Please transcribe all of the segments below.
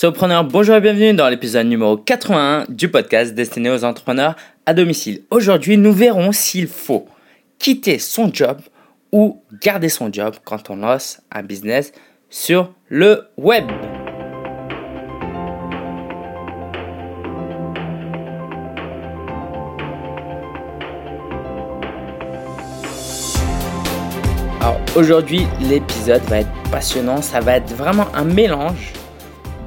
Sopreneur, bonjour et bienvenue dans l'épisode numéro 81 du podcast destiné aux entrepreneurs à domicile. Aujourd'hui, nous verrons s'il faut quitter son job ou garder son job quand on lance un business sur le web. Alors aujourd'hui, l'épisode va être passionnant, ça va être vraiment un mélange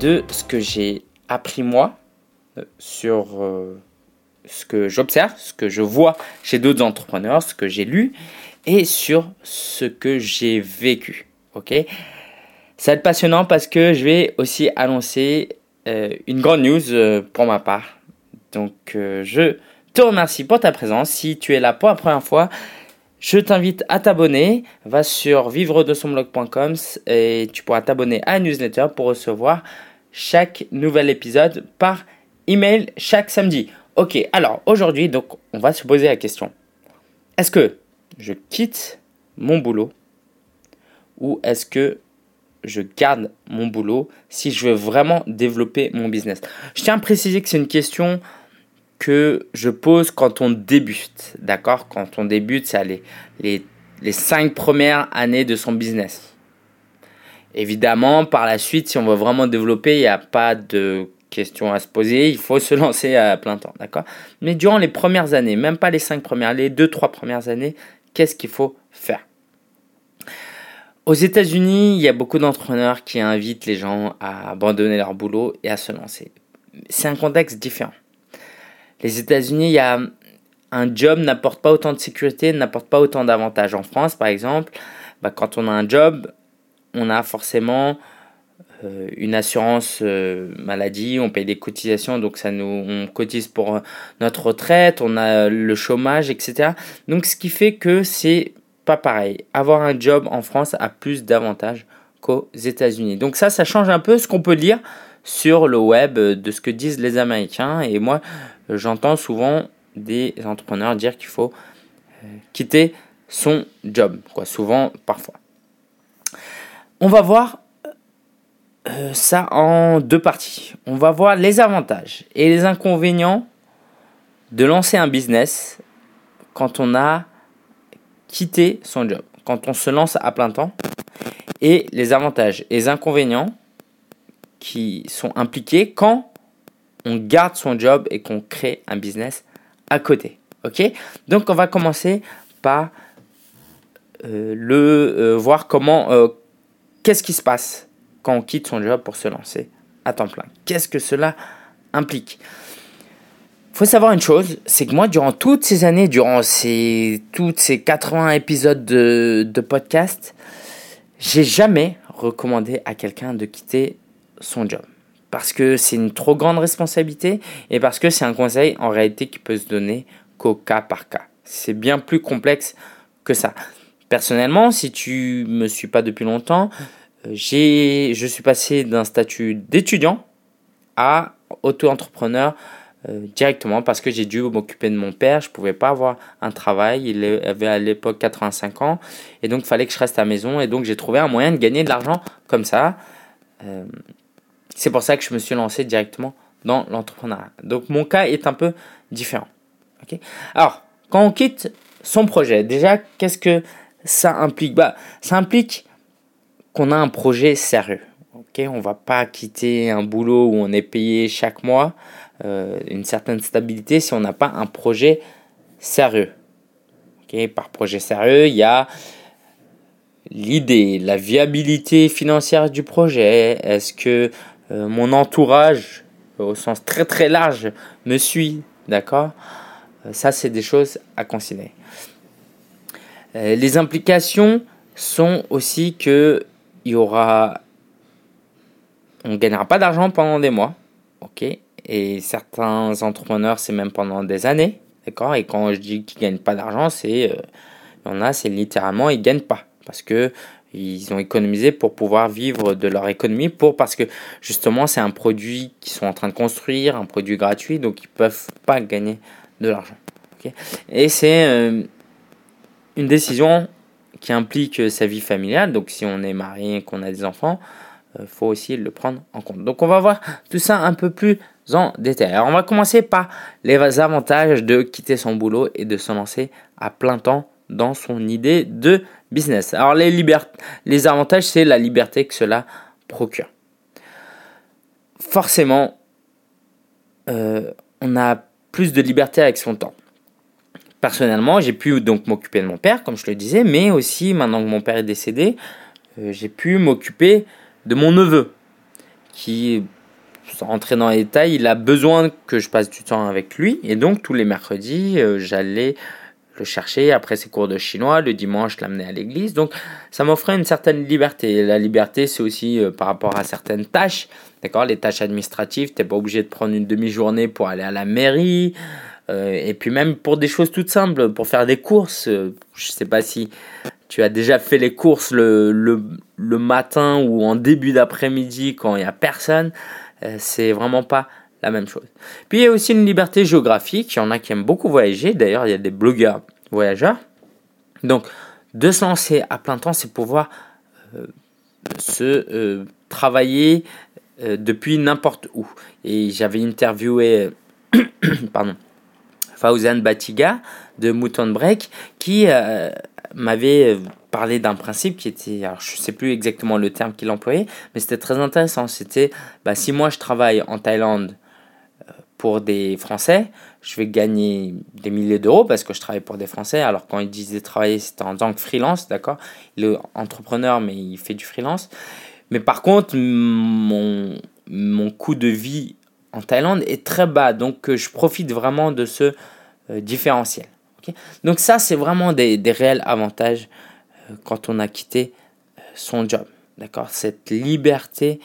de ce que j'ai appris moi euh, sur euh, ce que j'observe, ce que je vois chez d'autres entrepreneurs, ce que j'ai lu et sur ce que j'ai vécu. Ok? Ça va être passionnant parce que je vais aussi annoncer euh, une grande news pour ma part. Donc je te remercie pour ta présence. Si tu es là pour la première fois, je t'invite à t'abonner. Va sur vivre de son blog.com et tu pourras t'abonner à la newsletter pour recevoir chaque nouvel épisode par email chaque samedi. Ok, alors aujourd'hui, donc, on va se poser la question. Est-ce que je quitte mon boulot ou est-ce que je garde mon boulot si je veux vraiment développer mon business? Je tiens à préciser que c'est une question que je pose quand on débute. D'accord? Quand on débute, c'est les, les, les cinq premières années de son business. Évidemment, par la suite, si on veut vraiment développer, il n'y a pas de questions à se poser, il faut se lancer à plein temps, d'accord? Mais durant les premières années, même pas les cinq premières, les deux, trois premières années, qu'est-ce qu'il faut faire? Aux États-Unis, il y a beaucoup d'entrepreneurs qui invitent les gens à abandonner leur boulot et à se lancer. C'est un contexte différent. Les États-Unis, il y a un job n'apporte pas autant de sécurité, n'apporte pas autant d'avantages. En France, par exemple, bah, quand on a un job, on a forcément euh, une assurance euh, maladie, on paye des cotisations, donc ça nous, on cotise pour notre retraite, on a le chômage, etc. Donc ce qui fait que c'est pas pareil. Avoir un job en France a plus d'avantages qu'aux États-Unis. Donc ça, ça change un peu ce qu'on peut lire sur le web de ce que disent les Américains. Et moi, j'entends souvent des entrepreneurs dire qu'il faut euh, quitter son job, quoi, souvent, parfois. On va voir euh, ça en deux parties. On va voir les avantages et les inconvénients de lancer un business quand on a quitté son job, quand on se lance à plein temps, et les avantages et inconvénients qui sont impliqués quand on garde son job et qu'on crée un business à côté. Ok? Donc on va commencer par euh, le euh, voir comment qu'est-ce qui se passe quand on quitte son job pour se lancer à temps plein? Qu'est-ce que cela implique? Il faut savoir une chose, c'est que moi, durant toutes ces années, durant ces, toutes ces 80 épisodes de, podcast, j'ai jamais recommandé à quelqu'un de quitter son job. Parce que c'est une trop grande responsabilité et parce que c'est un conseil en réalité qui peut se donner qu'au cas par cas. C'est bien plus complexe que ça. Personnellement, si tu me suis pas depuis longtemps, euh, je suis passé d'un statut d'étudiant à auto-entrepreneur euh, directement parce que j'ai dû m'occuper de mon père. Je pouvais pas avoir un travail. Il avait à l'époque 85 ans et donc il fallait que je reste à la maison. Et donc j'ai trouvé un moyen de gagner de l'argent comme ça. Euh, c'est pour ça que je me suis lancé directement dans l'entrepreneuriat. Donc mon cas est un peu différent. Alors, quand on quitte son projet, déjà, qu'est-ce que ça implique bah, Ça implique qu'on a un projet sérieux. ok? On va pas quitter un boulot où on est payé chaque mois, euh, une certaine stabilité si on n'a pas un projet sérieux. ok? Par projet sérieux, il y a l'idée, la viabilité financière du projet. Est-ce que euh, mon entourage, au sens très très large, me suit D'accord? Euh, Ça, c'est des choses à considérer. Euh, les implications sont aussi que il y aura on gagnera pas d'argent pendant des mois, ok? Et certains entrepreneurs, c'est même pendant des années, d'accord? Et quand je dis qu'ils gagnent pas d'argent, c'est euh, il y en a, c'est littéralement ils gagnent pas. Parce que ils ont économisé pour pouvoir vivre de leur économie pour parce que justement c'est un produit qu'ils sont en train de construire, un produit gratuit, donc ils peuvent pas gagner de l'argent. ok? Et c'est euh, une décision qui implique sa vie familiale, donc si on est marié qu'on a des enfants, il faut aussi le prendre en compte. Donc on va voir tout ça un peu plus en détail. Alors on va commencer par les avantages de quitter son boulot et de se lancer à plein temps dans son idée de business. Alors les, les avantages, c'est la liberté que cela procure. Forcément, euh, on a plus de liberté avec son temps. Personnellement, j'ai pu donc m'occuper de mon père, comme je le disais, mais aussi maintenant que mon père est décédé, euh, j'ai pu m'occuper de mon neveu, qui, sans rentrer dans les détails, il a besoin que je passe du temps avec lui, et donc tous les mercredis, euh, j'allais le chercher. Après ses cours de chinois, le dimanche, l'amener à l'église, donc ça m'offrait une certaine liberté. la liberté, c'est aussi euh, par rapport à certaines tâches, d'accord, les tâches administratives, t'es pas obligé de prendre une demi-journée pour aller à la mairie. Et puis même pour des choses toutes simples, pour faire des courses, je sais pas si tu as déjà fait les courses le, le, matin ou en début d'après-midi quand il n'y a personne, euh, c'est vraiment pas la même chose. Puis il y a aussi une liberté géographique, il y en a qui aiment beaucoup voyager, d'ailleurs il y a des blogueurs voyageurs. Donc de se lancer à plein temps, c'est pouvoir euh, se euh, travailler depuis n'importe où. Et j'avais interviewé pardon, Fauzan Batiga de Mouton Break qui m'avait euh, parlé d'un principe qui était, alors je sais plus exactement le terme qu'il employait, mais c'était très intéressant. C'était, bah, si moi je travaille en Thaïlande euh, pour des Français, je vais gagner des milliers d'euros parce que je travaille pour des Français. Alors quand il disait travailler, c'était en tant que freelance, d'accord? Il est entrepreneur, mais il fait du freelance. Mais par contre, mon, mon coût de vie en Thaïlande est très bas, donc euh, je profite vraiment de ce différentiel. Donc ça, c'est vraiment des, réels avantages euh, quand on a quitté euh, son job. D'accord? Cette liberté,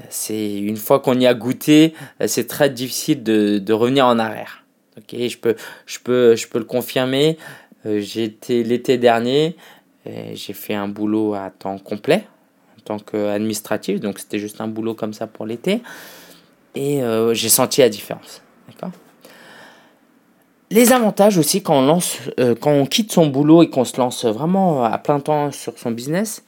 euh, c'est une fois qu'on y a goûté, c'est très difficile de, revenir en arrière. Ok? Je, peux, je, peux, je peux le confirmer. Été l'été dernier, j'ai fait un boulot à temps complet en tant qu'administratif, donc c'était juste un boulot comme ça pour l'été. Et j'ai senti la différence. Les avantages aussi quand on, lance, euh, quand on quitte son boulot et qu'on se lance vraiment à plein temps sur son business,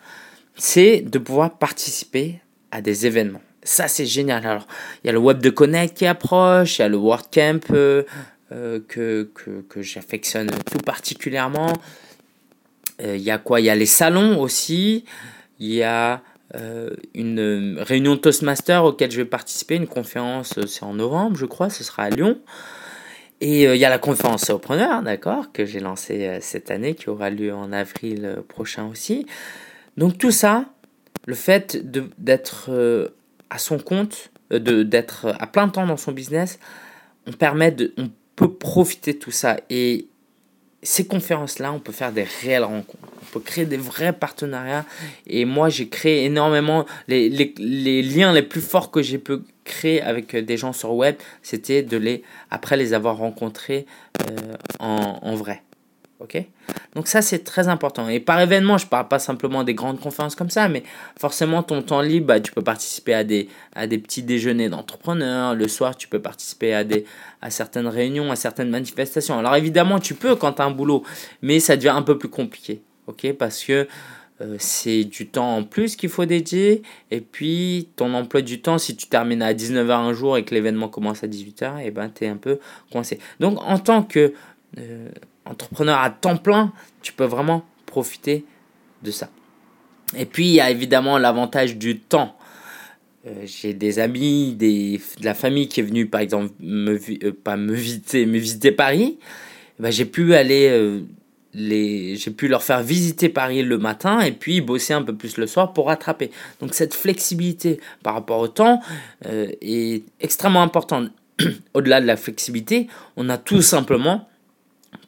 c'est de pouvoir participer à des événements. Ça, c'est génial. Alors, il y a le Web de Connect qui approche, il y a le WordCamp euh, euh, que, que, que j'affectionne tout particulièrement. il y a quoi? Il y a les salons aussi. Il y a une réunion Toastmaster auquel je vais participer, une conférence, c'est en novembre, je crois, ce sera à Lyon. Et euh, il y a la conférence Sopreneur, d'accord, que j'ai lancée euh, cette année, qui aura lieu en avril euh, prochain aussi. Donc tout ça, le fait d'être à son compte, d'être à plein temps dans son business, on permet de, on peut profiter de tout ça. Et ces conférences-là, on peut faire des réelles rencontres. On peut créer des vrais partenariats. Et moi, j'ai créé énormément les, les, les, liens les plus forts que j'ai pu créer avec des gens sur web, c'était de les, après les avoir rencontrés euh, en, en vrai. Donc ça c'est très important. Et par événement, je parle pas simplement des grandes conférences comme ça, mais forcément ton temps libre, bah, tu peux participer à des, à des petits déjeuners d'entrepreneurs. Le soir, tu peux participer à, des, à certaines réunions, à certaines manifestations. Alors évidemment, tu peux quand tu as un boulot, mais ça devient un peu plus compliqué. Ok? Parce que euh, c'est du temps en plus qu'il faut dédier. Et puis, ton emploi du temps, si tu termines à 19h un jour et que l'événement commence à 18h, et eh ben, tu es un peu coincé. Donc, en tant que euh, entrepreneur à temps plein, tu peux vraiment profiter de ça. Et puis, il y a évidemment l'avantage du temps. Euh, j'ai des amis, des, de la famille qui est venue, par exemple, me, euh, pas me visiter, me visiter Paris. Eh ben, j'ai pu aller, euh, les, j'ai pu leur faire visiter Paris le matin et puis bosser un peu plus le soir pour rattraper. Donc cette flexibilité par rapport au temps est extrêmement importante. Au-delà de la flexibilité, on a tout simplement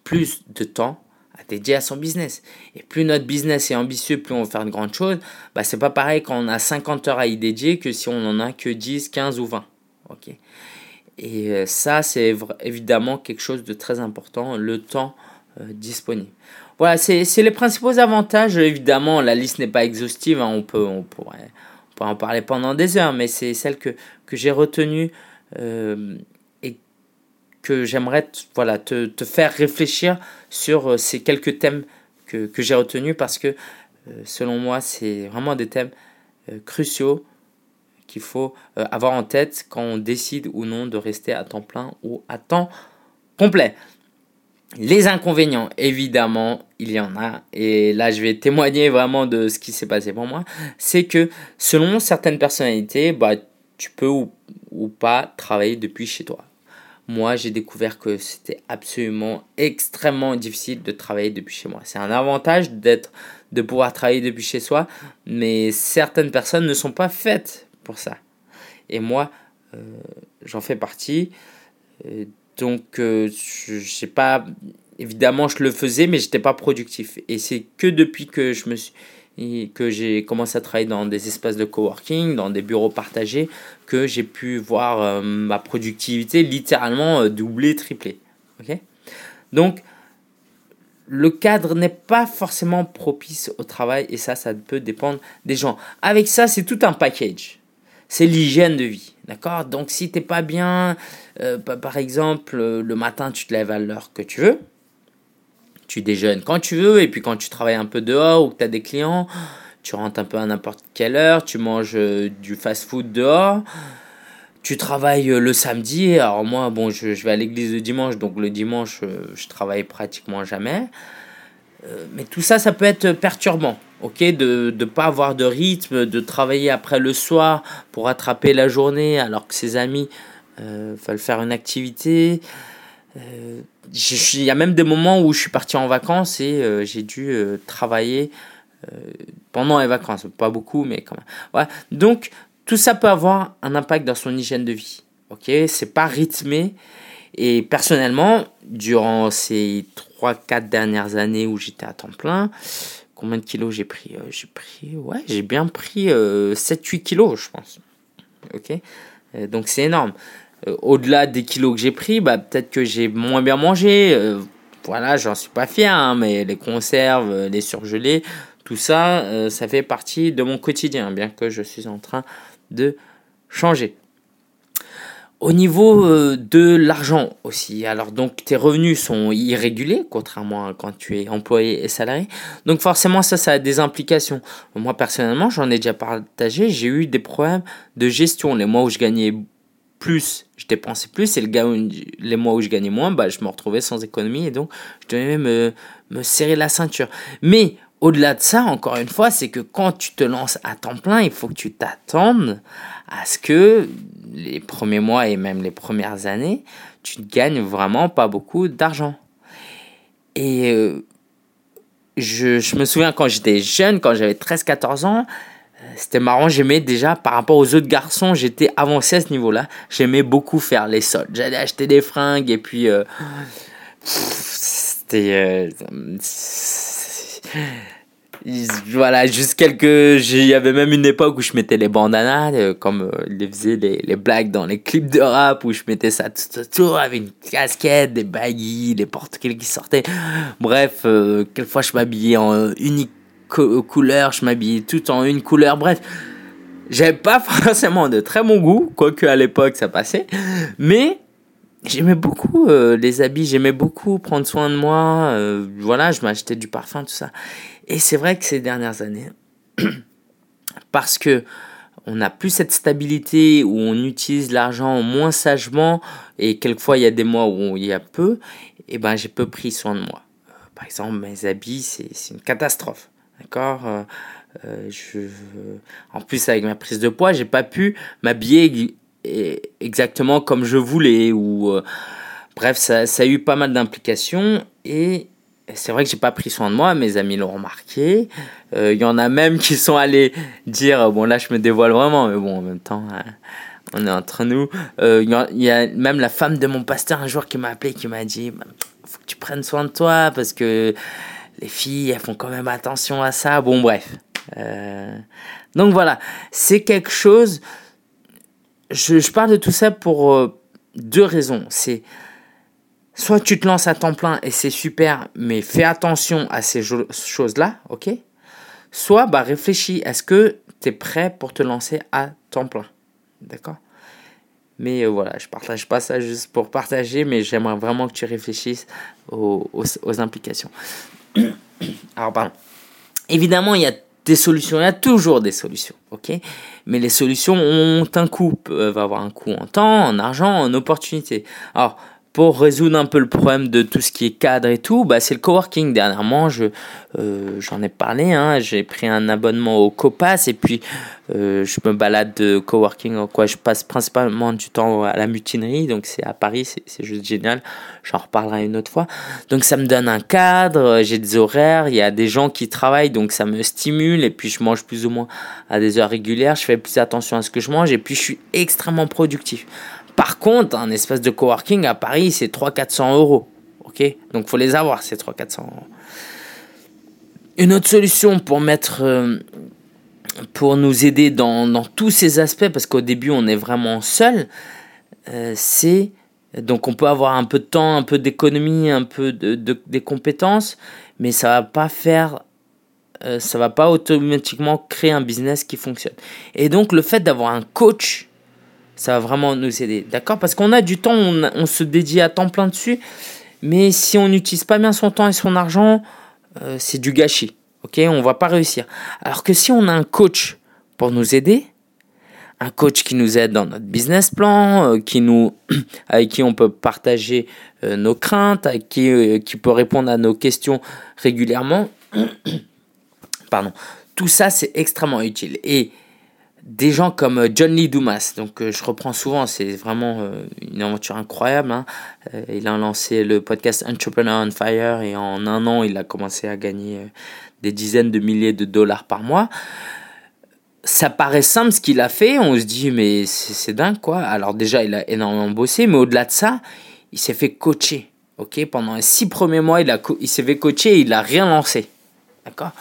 plus de temps à dédier à son business. Et plus notre business est ambitieux, plus on veut faire de grandes choses, bah, c'est pas pareil quand on a 50 heures à y dédier que si on en a que 10, 15 ou 20. ok Et euh, ça, c'est évidemment quelque chose de très important, le temps euh, disponible. Voilà, c'est les principaux avantages. Évidemment, la liste n'est pas exhaustive, hein. on, peut, on pourrait en parler pendant des heures, mais c'est celle que, que j'ai retenue. Euh, que j'aimerais voilà, te, te, faire réfléchir sur euh, ces quelques thèmes que, que j'ai retenus parce que euh, selon moi, c'est vraiment des thèmes euh, cruciaux qu'il faut avoir en tête quand on décide ou non de rester à temps plein ou à temps complet. Les inconvénients, évidemment, il y en a. Et là, je vais témoigner vraiment de ce qui s'est passé pour moi. C'est que selon certaines personnalités, bah, tu peux ou, ou pas travailler depuis chez toi. Moi, j'ai découvert que c'était absolument extrêmement difficile de travailler depuis chez moi. C'est un avantage d'être, de pouvoir travailler depuis chez soi, mais certaines personnes ne sont pas faites pour ça. Et moi, euh, j'en fais partie. Euh, donc, euh, je sais pas. Évidemment, je le faisais, mais j'étais pas productif. Et c'est que depuis que je me suis que j'ai commencé à travailler dans des espaces de coworking, dans des bureaux partagés, que j'ai pu voir ma productivité littéralement doubler, tripler. Donc, le cadre n'est pas forcément propice au travail et ça, ça peut dépendre des gens. Avec ça, c'est tout un package. C'est l'hygiène de vie. D'accord? Donc, si tu n'es pas bien, euh, par exemple, le matin, tu te lèves à l'heure que tu veux, tu déjeunes quand tu veux, et puis quand tu travailles un peu dehors ou que tu as des clients, tu rentres un peu à n'importe quelle heure, tu manges euh, du fast-food dehors tu travailles euh, le samedi. Alors moi, bon, je, vais à l'église le dimanche, donc le dimanche, euh, je travaille pratiquement jamais. Mais tout ça, ça peut être perturbant, ok De ne pas avoir de rythme, de travailler après le soir pour attraper la journée alors que ses amis euh, veulent faire une activité. Il y a même des moments où je suis parti en vacances et j'ai dû travailler pendant les vacances. Pas beaucoup, mais quand même. Donc, tout ça peut avoir un impact dans son hygiène de vie. Ok, c'est pas rythmé. Et personnellement, durant ces 3-4 dernières années où j'étais à temps plein, combien de kilos j'ai pris? Euh, J'ai pris, ouais, j'ai bien pris 7-8 euh, kilos, je pense. Ok, euh, donc c'est énorme. Au-delà des kilos que j'ai pris, bah, peut-être que j'ai moins bien mangé. voilà, j'en suis pas fier, hein, mais les conserves, les surgelés, tout ça, ça fait partie de mon quotidien, bien que je suis en train de changer. Au niveau euh, de l'argent aussi, alors donc tes revenus sont irréguliers, contrairement à quand tu es employé et salarié. Donc forcément ça, ça a des implications. Moi personnellement, j'en ai déjà partagé, j'ai eu des problèmes de gestion. Les mois où je gagnais plus, je dépensais plus, et le les mois où je gagnais moins, bah, je me retrouvais sans économie, et donc je devais me, me serrer la ceinture. Mais au-delà de ça, encore une fois, c'est que quand tu te lances à temps plein, il faut que tu t'attendes à ce que les premiers mois et même les premières années, tu ne gagnes vraiment pas beaucoup d'argent. Et euh, je, me souviens quand j'étais jeune, quand j'avais 13-14 ans, c'était marrant, j'aimais déjà, par rapport aux autres garçons, j'étais avancé à ce niveau-là. J'aimais beaucoup faire les soldes. J'allais acheter des fringues et puis... Euh, c'était voilà, juste quelques. Il y avait même une époque où je mettais les bandanas, euh, comme euh, les faisaient les, les, blagues dans les clips de rap, où je mettais ça tout autour avec une casquette, des baguilles, des porte qui sortaient. Bref, euh, quelquefois je m'habillais en unique couleur, je m'habillais tout en une couleur. Bref, j'avais pas forcément de très bon goût, quoique à l'époque ça passait, mais j'aimais beaucoup les habits, j'aimais beaucoup prendre soin de moi. voilà, je m'achetais du parfum, tout ça. Et c'est vrai que ces dernières années, parce que on n'a plus cette stabilité où on utilise l'argent moins sagement et quelquefois il y a des mois où il y a peu, et ben j'ai peu pris soin de moi. Euh, par exemple, mes habits, c'est une catastrophe. D'accord euh, euh, je, En plus, avec ma prise de poids, j'ai pas pu m'habiller exactement comme je voulais. Ou, bref, ça, ça a eu pas mal d'implications et c'est vrai que j'ai pas pris soin de moi, mes amis l'ont remarqué. Il euh, y en a même qui sont allés dire, bon là je me dévoile vraiment, mais bon en même temps, hein, on est entre nous. Il euh, y, a même la femme de mon pasteur un jour qui m'a appelé, qui m'a dit, bah, faut que tu prennes soin de toi parce que les filles, elles font quand même attention à ça. Bon bref. Euh, donc voilà, c'est quelque chose. Je, parle de tout ça pour deux raisons. C'est soit tu te lances à temps plein et c'est super, mais fais attention à ces choses-là, ok? Soit bah, réfléchis, est-ce que tu es prêt pour te lancer à temps plein? D'accord? Mais euh, voilà, je partage pas ça juste pour partager, mais j'aimerais vraiment que tu réfléchisses aux, implications. Alors, pardon. Évidemment, il y a des solutions. Il y a toujours des solutions, ok? Mais les solutions ont un coût, peuvent avoir un coût en temps, en argent, en opportunité. Alors, pour résoudre un peu le problème de tout ce qui est cadre et tout, bah, c'est le coworking. Dernièrement, je, euh, j'en ai parlé, hein, j'ai pris un abonnement au Copas et puis euh, je me balade de coworking. Quoi, je passe principalement du temps à la mutinerie, donc c'est à Paris, c'est juste génial. J'en reparlerai une autre fois. Donc ça me donne un cadre, j'ai des horaires, il y a des gens qui travaillent, donc ça me stimule et puis je mange plus ou moins à des heures régulières, je fais plus attention à ce que je mange et puis je suis extrêmement productif. Par contre, un espace de coworking à Paris, c'est 300-400 euros. Ok? Donc, faut les avoir, ces 300-400 euros. Une autre solution pour mettre. Euh, pour nous aider dans, tous ces aspects, parce qu'au début, on est vraiment seul, euh, c'est. Donc, on peut avoir un peu de temps, un peu d'économie, un peu de, des compétences, mais ça va pas faire. Euh, ça va pas automatiquement créer un business qui fonctionne. Et donc, le fait d'avoir un coach ça va vraiment nous aider. D'accord? Parce qu'on a du temps, on, se dédie à temps plein dessus. Mais si on n'utilise pas bien son temps et son argent, euh, c'est du gâchis. Ok? On va pas réussir. Alors que si on a un coach pour nous aider, un coach qui nous aide dans notre business plan, euh, qui nous, avec qui on peut partager euh, nos craintes, avec qui, qui peut répondre à nos questions régulièrement. Pardon. Tout ça, c'est extrêmement utile. Et des gens comme euh, John Lee Dumas. Donc euh, je reprends souvent, c'est vraiment euh, une aventure incroyable. Hein. il a lancé le podcast Entrepreneur on Fire et en un an, il a commencé à gagner des dizaines de milliers de dollars par mois. Ça paraît simple ce qu'il a fait, on se dit mais c'est dingue quoi. Alors déjà, il a énormément bossé, mais au-delà de ça, il s'est fait coacher. Ok, pendant les six premiers mois, il, a s'est fait coacher et il n'a rien lancé. D'accord?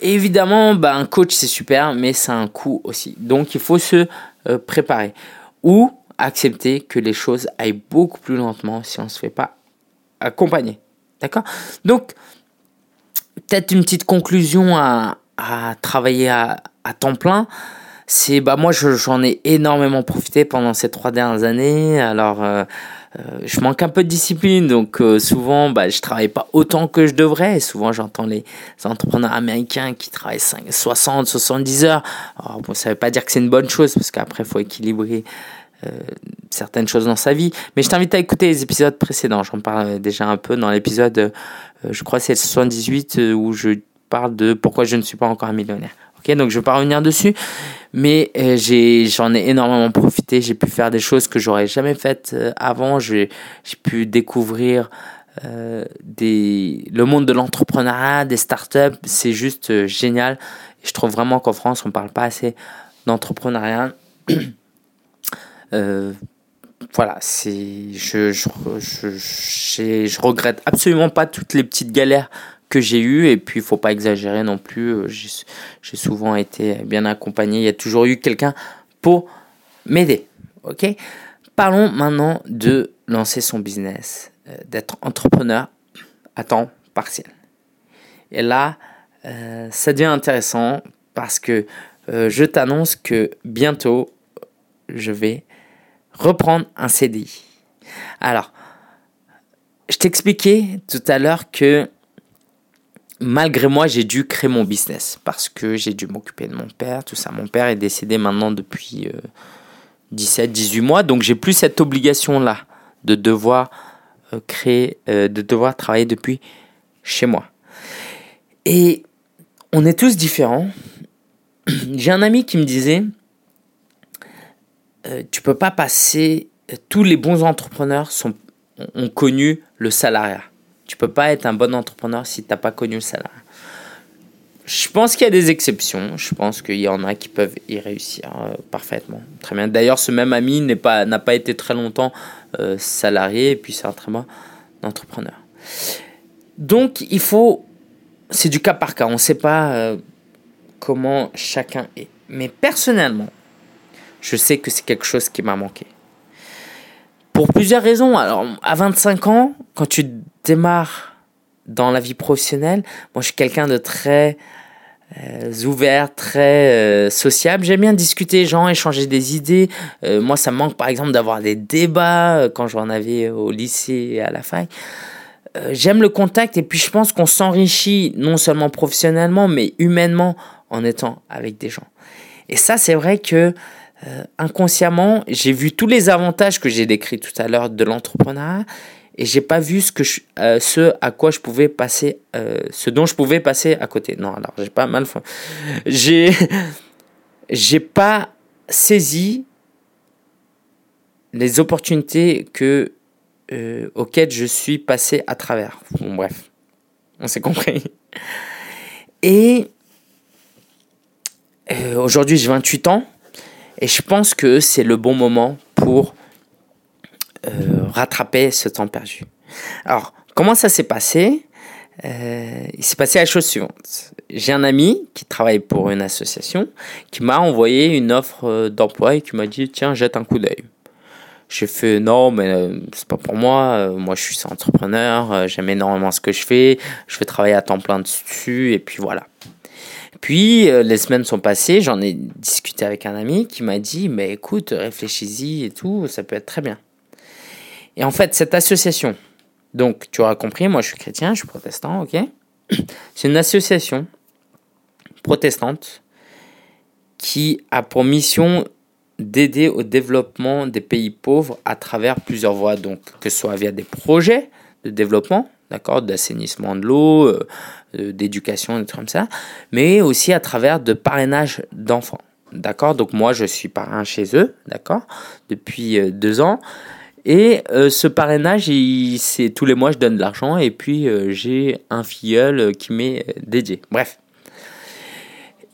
Évidemment, bah, un coach c'est super, mais c'est un coût aussi. Donc il faut se euh, préparer. Ou accepter que les choses aillent beaucoup plus lentement si on ne se fait pas accompagner. D'accord? Donc, peut-être une petite conclusion à, travailler à, temps plein. C'est bah moi j'en ai énormément profité pendant ces trois dernières années. Alors euh, euh, je manque un peu de discipline, donc euh, souvent bah, je travaille pas autant que je devrais. souvent j'entends les entrepreneurs américains qui travaillent 5, 60, 70 heures. Alors bon, ça veut pas dire que c'est une bonne chose, parce qu'après il faut équilibrer euh, certaines choses dans sa vie. Mais je t'invite à écouter les épisodes précédents. J'en parle déjà un peu dans l'épisode, je crois c'est le 78, où je parle de pourquoi je ne suis pas encore un millionnaire. Ok, donc je vais pas revenir dessus. Mais euh, j'ai, j'en ai énormément profité. J'ai pu faire des choses que j'aurais jamais faites euh, avant. J'ai, j'ai pu découvrir euh, des, le monde de l'entrepreneuriat, des startups. C'est juste génial. Je trouve vraiment qu'en France, on parle pas assez d'entrepreneuriat. voilà, c'est, je, je, je, je, regrette absolument pas toutes les petites galères que j'ai eu et puis il faut pas exagérer non plus euh, j'ai souvent été bien accompagné. Il y a toujours eu quelqu'un pour m'aider ok? Parlons maintenant de lancer son business euh, d'être entrepreneur à temps partiel. Et là euh, ça devient intéressant parce que je t'annonce que bientôt je vais reprendre un CDI alors je t'expliquais tout à l'heure que malgré moi, j'ai dû créer mon business parce que j'ai dû m'occuper de mon père, tout ça. Mon père est décédé maintenant depuis 17, euh, 18 mois, donc j'ai plus cette obligation-là de devoir euh, créer, euh, de devoir travailler depuis chez moi. Et on est tous différents. J'ai un ami qui me disait, tu peux pas passer, tous les bons entrepreneurs ont connu le salariat. Tu peux pas être un bon entrepreneur si tu n'as pas connu le salariat. Je pense qu'il y a des exceptions. Je pense qu'il y en a qui peuvent y réussir euh, parfaitement. Très bien. D'ailleurs, ce même ami n'a pas, pas été très longtemps euh, salarié et puis c'est un très bon entrepreneur. Donc, il faut. C'est du cas par cas. On ne sait pas euh, comment chacun est. Mais personnellement, je sais que c'est quelque chose qui m'a manqué. Pour plusieurs raisons. Alors, à 25 ans, quand tu démarres dans la vie professionnelle, moi je suis quelqu'un de très euh, ouvert, très euh, sociable. J'aime bien discuter gens, échanger des idées. Euh, moi, ça me manque par exemple d'avoir des débats quand j'en avais au lycée et à la fac. J'aime le contact et puis je pense qu'on s'enrichit non seulement professionnellement mais humainement en étant avec des gens. Et ça, c'est vrai que euh, inconsciemment, j'ai vu tous les avantages que j'ai décrits tout à l'heure de l'entrepreneuriat et j'ai pas vu ce que je, euh, ce à quoi je pouvais passer, euh, ce dont je pouvais passer à côté. Non, alors j'ai pas mal, j'ai, j'ai pas saisi les opportunités que auxquelles je suis passé à travers. Bon, bref, on s'est compris. Et aujourd'hui, j'ai 28 ans. Et je pense que c'est le bon moment pour euh, rattraper ce temps perdu. Alors, comment ça s'est passé? Euh, Il s'est passé la chose suivante. J'ai un ami qui travaille pour une association qui m'a envoyé une offre euh, d'emploi et qui m'a dit tiens, jette un coup d'œil. J'ai fait non, mais c'est pas pour moi. Moi, je suis entrepreneur. J'aime énormément ce que je fais. Je vais travailler à temps plein dessus. Et puis voilà. Puis euh, les semaines sont passées, j'en ai discuté avec un ami qui m'a dit mais écoute, réfléchis-y et tout, ça peut être très bien. Et en fait, cette association, donc tu auras compris, moi je suis chrétien, je suis protestant, ok C'est une association protestante qui a pour mission d'aider au développement des pays pauvres à travers plusieurs voies, donc que ce soit via des projets de développement, d'accord, d'assainissement de l'eau, euh, d'éducation, des trucs comme ça, mais aussi à travers de parrainage d'enfants, d'accord. Donc moi, je suis parrain chez eux, d'accord, depuis euh, deux ans. Et euh, ce parrainage, c'est tous les mois, je donne de l'argent et puis j'ai un filleul qui m'est dédié. Bref.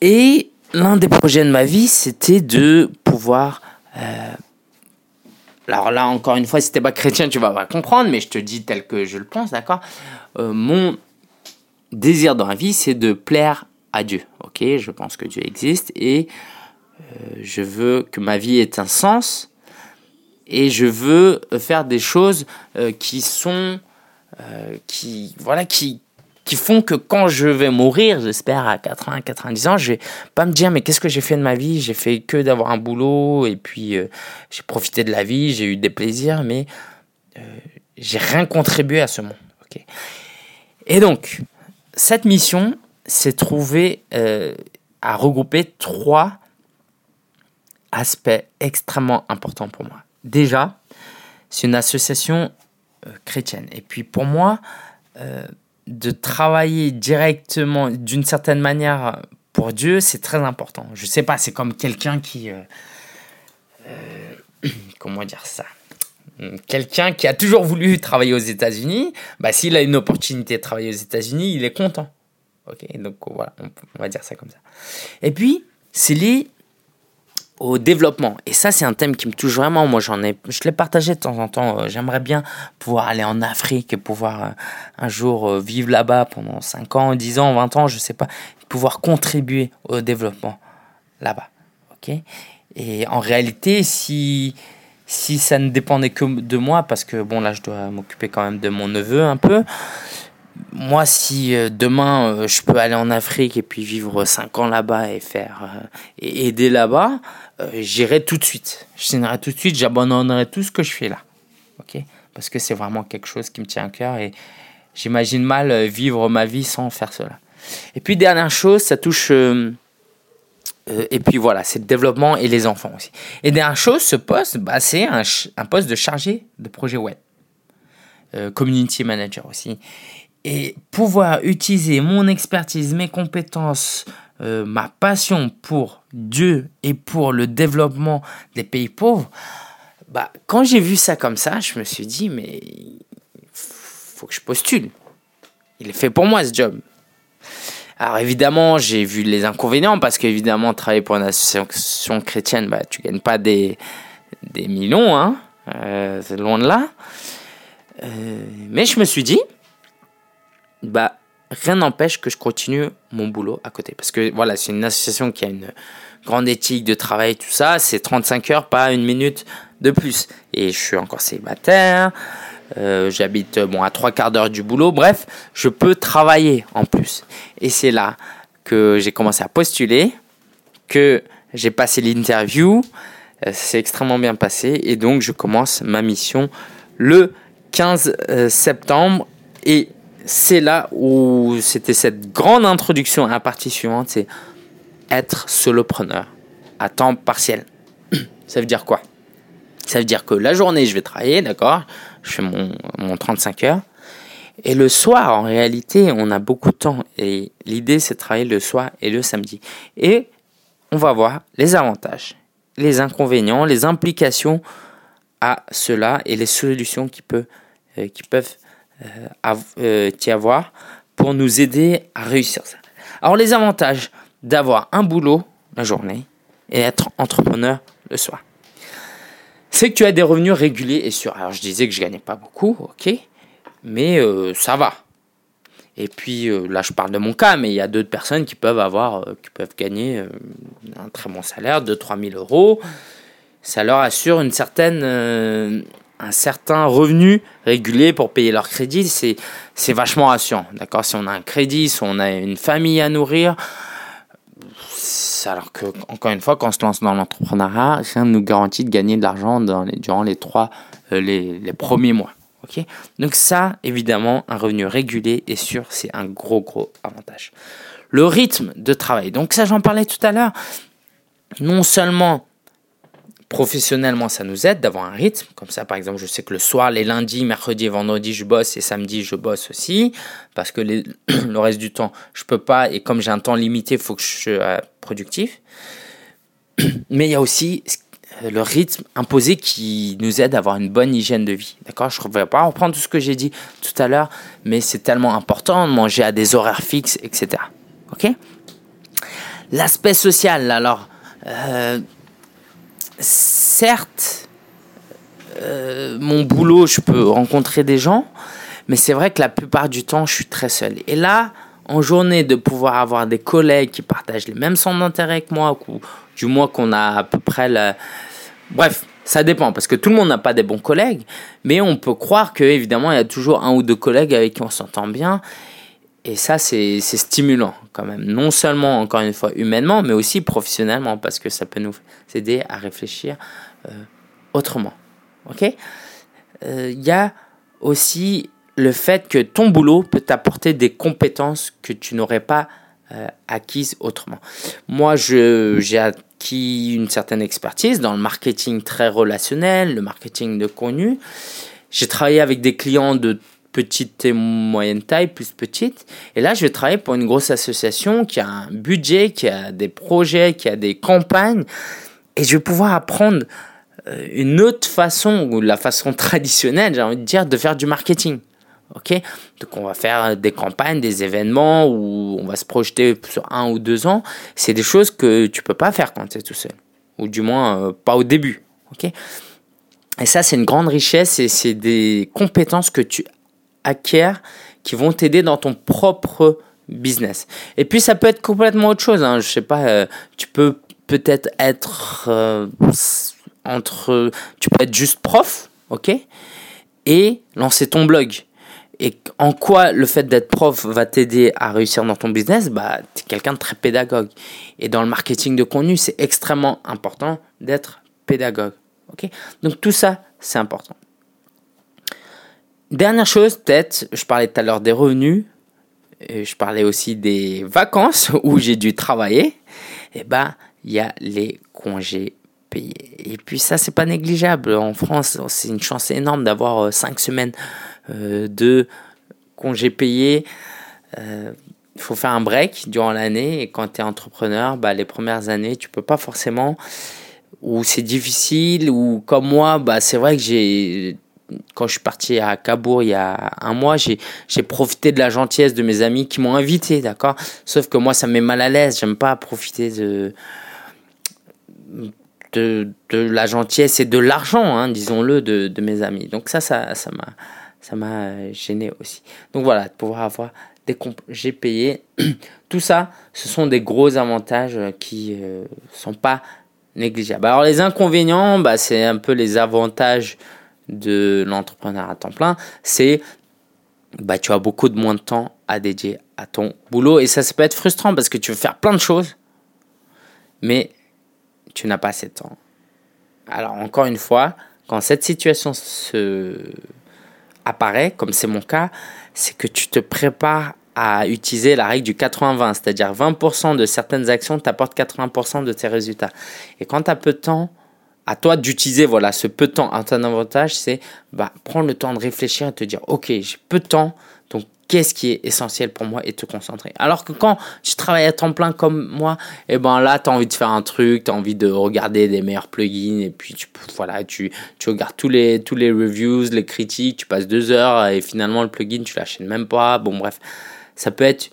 Et l'un des projets de ma vie, c'était de pouvoir alors là, encore une fois, si t'es pas chrétien, tu vas pas comprendre, mais je te dis tel que je le pense, d'accord? Euh, Mon désir dans la vie, c'est de plaire à Dieu, ok? Je pense que Dieu existe et euh, je veux que ma vie ait un sens et je veux faire des choses euh, qui sont, qui, voilà, qui, qui font que quand je vais mourir, j'espère à 80, 90 ans, je vais pas me dire mais qu'est-ce que j'ai fait de ma vie? J'ai fait que d'avoir un boulot et puis euh, j'ai profité de la vie, j'ai eu des plaisirs, mais euh, j'ai rien contribué à ce monde. et donc, cette mission s'est trouvée euh, à regrouper trois aspects extrêmement importants pour moi. Déjà, c'est une association chrétienne. Et puis pour moi, de travailler directement d'une certaine manière pour Dieu, c'est très important. Je sais pas, c'est comme quelqu'un qui... Euh, euh, comment dire ça? Quelqu'un qui a toujours voulu travailler aux États-Unis, bah, s'il a une opportunité de travailler aux États-Unis, il est content. Ok, donc voilà, on va dire ça comme ça. Et puis, c'est lié au développement. Et ça, c'est un thème qui me touche vraiment. Moi, j'en ai, je l'ai partagé de temps en temps. Euh, j'aimerais bien pouvoir aller en Afrique et pouvoir euh, un jour euh, vivre là-bas pendant 5 ans, 10 ans, 20 ans, je sais pas, pouvoir contribuer au développement là-bas. Ok? Et en réalité, si, si ça ne dépendait que de moi, parce que bon, là, je dois m'occuper quand même de mon neveu un peu, moi, si euh, demain euh, je peux aller en Afrique et puis vivre 5 ans là-bas et faire euh, et aider là-bas, j'irai tout de suite. Je signerai tout de suite, j'abandonnerai tout ce que je fais là. Ok? Parce que c'est vraiment quelque chose qui me tient à cœur et j'imagine mal vivre ma vie sans faire cela. Et puis, dernière chose, ça touche. et puis voilà, c'est le développement et les enfants aussi. Et dernière chose, ce poste, bah, c'est un, un, poste de chargé de projet web. community manager aussi et pouvoir utiliser mon expertise, mes compétences, euh, ma passion pour Dieu et pour le développement des pays pauvres, bah, quand j'ai vu ça comme ça, je me suis dit, mais faut que je postule. Il est fait pour moi ce job. Alors évidemment, j'ai vu les inconvénients parce qu'évidemment, travailler pour une association chrétienne, bah, tu gagnes pas des, des millions, hein. Euh, c'est loin de là. Euh, mais je me suis dit, bah, rien n'empêche que je continue mon boulot à côté. Parce que voilà, c'est une association qui a une grande éthique de travail, tout ça. C'est 35 heures, pas une minute de plus. Et je suis encore célibataire. Euh, J'habite bon, à trois quarts d'heure du boulot. Bref, je peux travailler en plus. Et c'est là que j'ai commencé à postuler, que j'ai passé l'interview. Euh, c'est extrêmement bien passé. Et donc, je commence ma mission le 15 euh, septembre. Et c'est là où c'était cette grande introduction à la partie suivante, c'est être solopreneur à temps partiel. Ça veut dire quoi? Ça veut dire que la journée, je vais travailler, d'accord? Je fais mon, mon 35 heures. Et le soir, en réalité, on a beaucoup de temps. Et l'idée, c'est de travailler le soir et le samedi. Et on va voir les avantages, les inconvénients, les implications à cela et les solutions qui, euh, qui peuvent euh, euh, avoir pour nous aider à réussir ça. Alors les avantages d'avoir un boulot la journée et être entrepreneur le soir. C'est que tu as des revenus réguliers et sûrs. Alors je disais que je gagnais pas beaucoup, ok, mais euh, ça va. Et puis euh, là, je parle de mon cas, mais il y a d'autres personnes qui peuvent avoir, qui peuvent gagner un très bon salaire, 2-3 000 euros. Ça leur assure une certaine, un certain revenu régulier pour payer leur crédit. C'est, c'est vachement rassurant, d'accord? Si on a un crédit, si on a une famille à nourrir, alors que, encore une fois, quand on se lance dans l'entrepreneuriat, rien ne nous garantit de gagner de l'argent dans les, durant les trois, les, les premiers mois. Donc ça, évidemment, un revenu régulier et sûr, c'est un gros, gros avantage. Le rythme de travail. Donc ça, j'en parlais tout à l'heure. Non seulement professionnellement, ça nous aide d'avoir un rythme. Comme ça, par exemple, je sais que le soir, les lundis, mercredis et vendredis, je bosse et samedi, je bosse aussi. Parce que le reste du temps, je peux pas. Et comme j'ai un temps limité, il faut que je sois productif. Mais il y a aussi euh, le rythme imposé qui nous aide à avoir une bonne hygiène de vie. D'accord? Je ne vais pas reprendre tout ce que j'ai dit tout à l'heure, mais c'est tellement important de manger à des horaires fixes, etc. Ok? L'aspect social, alors, euh, certes, euh, mon boulot, je peux rencontrer des gens, mais c'est vrai que la plupart du temps, je suis très seul. Et là, en journée, de pouvoir avoir des collègues qui partagent les mêmes centres d'intérêt que moi, ou du moins qu'on a à peu près la... Bref, ça dépend, parce que tout le monde n'a pas des bons collègues, mais on peut croire que évidemment il y a toujours un ou deux collègues avec qui on s'entend bien, et ça c'est stimulant quand même, non seulement encore une fois humainement, mais aussi professionnellement, parce que ça peut nous aider à réfléchir euh, autrement. Ok? Euh, Il y a aussi le fait que ton boulot peut t'apporter des compétences que tu n'aurais pas euh, acquises autrement. Moi, j'ai acquis une certaine expertise dans le marketing très relationnel, le marketing de contenu. J'ai travaillé avec des clients de petite et moyenne taille, plus petite. Et là, je vais travailler pour une grosse association qui a un budget, qui a des projets, qui a des campagnes. Et je vais pouvoir apprendre euh, une autre façon, ou la façon traditionnelle, j'ai envie de dire, de faire du marketing. Ok? Donc on va faire des campagnes, des événements où on va se projeter sur un ou deux ans. C'est des choses que tu peux pas faire quand tu es tout seul. Ou du moins euh, pas au début. Ok? Et ça c'est une grande richesse et c'est des compétences que tu acquiers qui vont t'aider dans ton propre business. Et puis ça peut être complètement autre chose. Hein. Je sais pas, euh, tu peux peut-être être euh, entre... Tu peux être juste prof, ok Et lancer ton blog et en quoi le fait d'être prof va t'aider à réussir dans ton business? Bah, es quelqu'un de très pédagogue. Et dans le marketing de contenu, c'est extrêmement important d'être pédagogue. ok Donc tout ça, c'est important. Dernière chose, peut-être, je parlais tout à l'heure des revenus, et je parlais aussi des vacances où j'ai dû travailler. Et eh ben, il y a les congés payés. Et puis ça, c'est pas négligeable. En France, c'est une chance énorme d'avoir 5 euh, semaines euh, de congés payés. Il euh, faut faire un break durant l'année et quand tu es entrepreneur, bah, les premières années, tu peux pas forcément, ou c'est difficile, ou comme moi, bah, c'est vrai que j'ai quand je suis parti à Cabourg il y a un mois, j'ai, j'ai profité de la gentillesse de mes amis qui m'ont invité, d'accord? Sauf que moi, ça me met mal à l'aise. J'aime pas profiter de, de, la gentillesse et de l'argent, hein, disons-le, de, de, mes amis. Donc ça, ça, ça m'a, ça m'a gêné aussi. Donc voilà, de pouvoir avoir des j'ai payé. Tout ça, ce sont des gros avantages qui euh, sont pas négligeables. Alors les inconvénients, bah, c'est un peu les avantages de l'entrepreneur à temps plein. C'est bah, tu as beaucoup de moins de temps à dédier à ton boulot. Et ça, ça peut être frustrant parce que tu veux faire plein de choses, mais tu n'as pas assez de temps. Alors encore une fois, quand cette situation se apparaît, comme c'est mon cas, c'est que tu te prépares à utiliser la règle du 80-20, c'est-à-dire 20% de certaines actions t'apportent 80% de tes résultats. Et quand tu as peu de temps, à toi d'utiliser voilà ce peu de temps à ton avantage, c'est bah, prendre le temps de réfléchir et te dire ok j'ai peu de temps, donc qu'est-ce qui est essentiel pour moi et te concentrer. Alors que quand tu travailles à temps plein comme moi, et eh ben là tu as envie de faire un truc, tu as envie de regarder des meilleurs plugins et puis tu voilà tu, tu regardes tous les tous les reviews, les critiques, tu passes deux heures et finalement le plugin tu l'achètes même pas. Bon bref, ça peut être